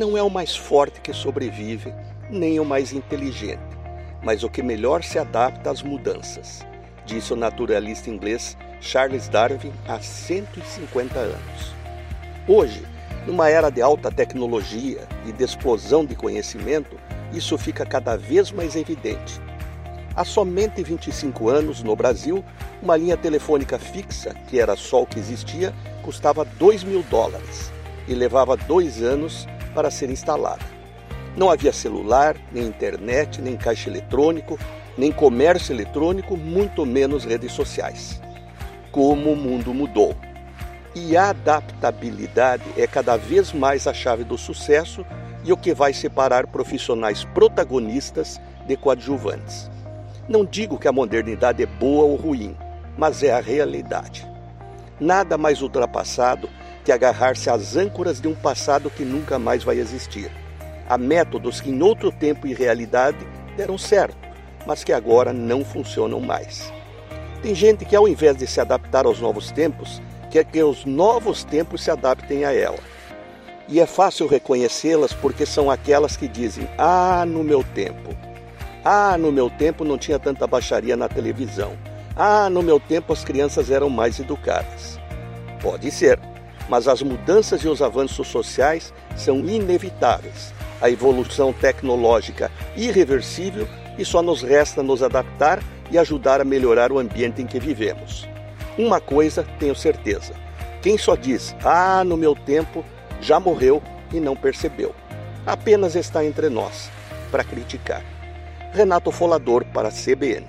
não é o mais forte que sobrevive, nem o mais inteligente, mas o que melhor se adapta às mudanças, disse o naturalista inglês Charles Darwin há 150 anos. Hoje, numa era de alta tecnologia e de explosão de conhecimento, isso fica cada vez mais evidente. Há somente 25 anos, no Brasil, uma linha telefônica fixa, que era só o que existia, custava 2 mil dólares e levava dois anos para ser instalada. Não havia celular, nem internet, nem caixa eletrônico, nem comércio eletrônico, muito menos redes sociais. Como o mundo mudou. E a adaptabilidade é cada vez mais a chave do sucesso e o que vai separar profissionais protagonistas de coadjuvantes. Não digo que a modernidade é boa ou ruim, mas é a realidade. Nada mais ultrapassado que agarrar-se às âncoras de um passado que nunca mais vai existir. Há métodos que em outro tempo e realidade deram certo, mas que agora não funcionam mais. Tem gente que, ao invés de se adaptar aos novos tempos, quer que os novos tempos se adaptem a ela. E é fácil reconhecê-las porque são aquelas que dizem: Ah, no meu tempo. Ah, no meu tempo não tinha tanta baixaria na televisão. Ah, no meu tempo as crianças eram mais educadas. Pode ser, mas as mudanças e os avanços sociais são inevitáveis. A evolução tecnológica irreversível e só nos resta nos adaptar e ajudar a melhorar o ambiente em que vivemos. Uma coisa tenho certeza: quem só diz, ah, no meu tempo, já morreu e não percebeu. Apenas está entre nós para criticar. Renato Folador para a CBN.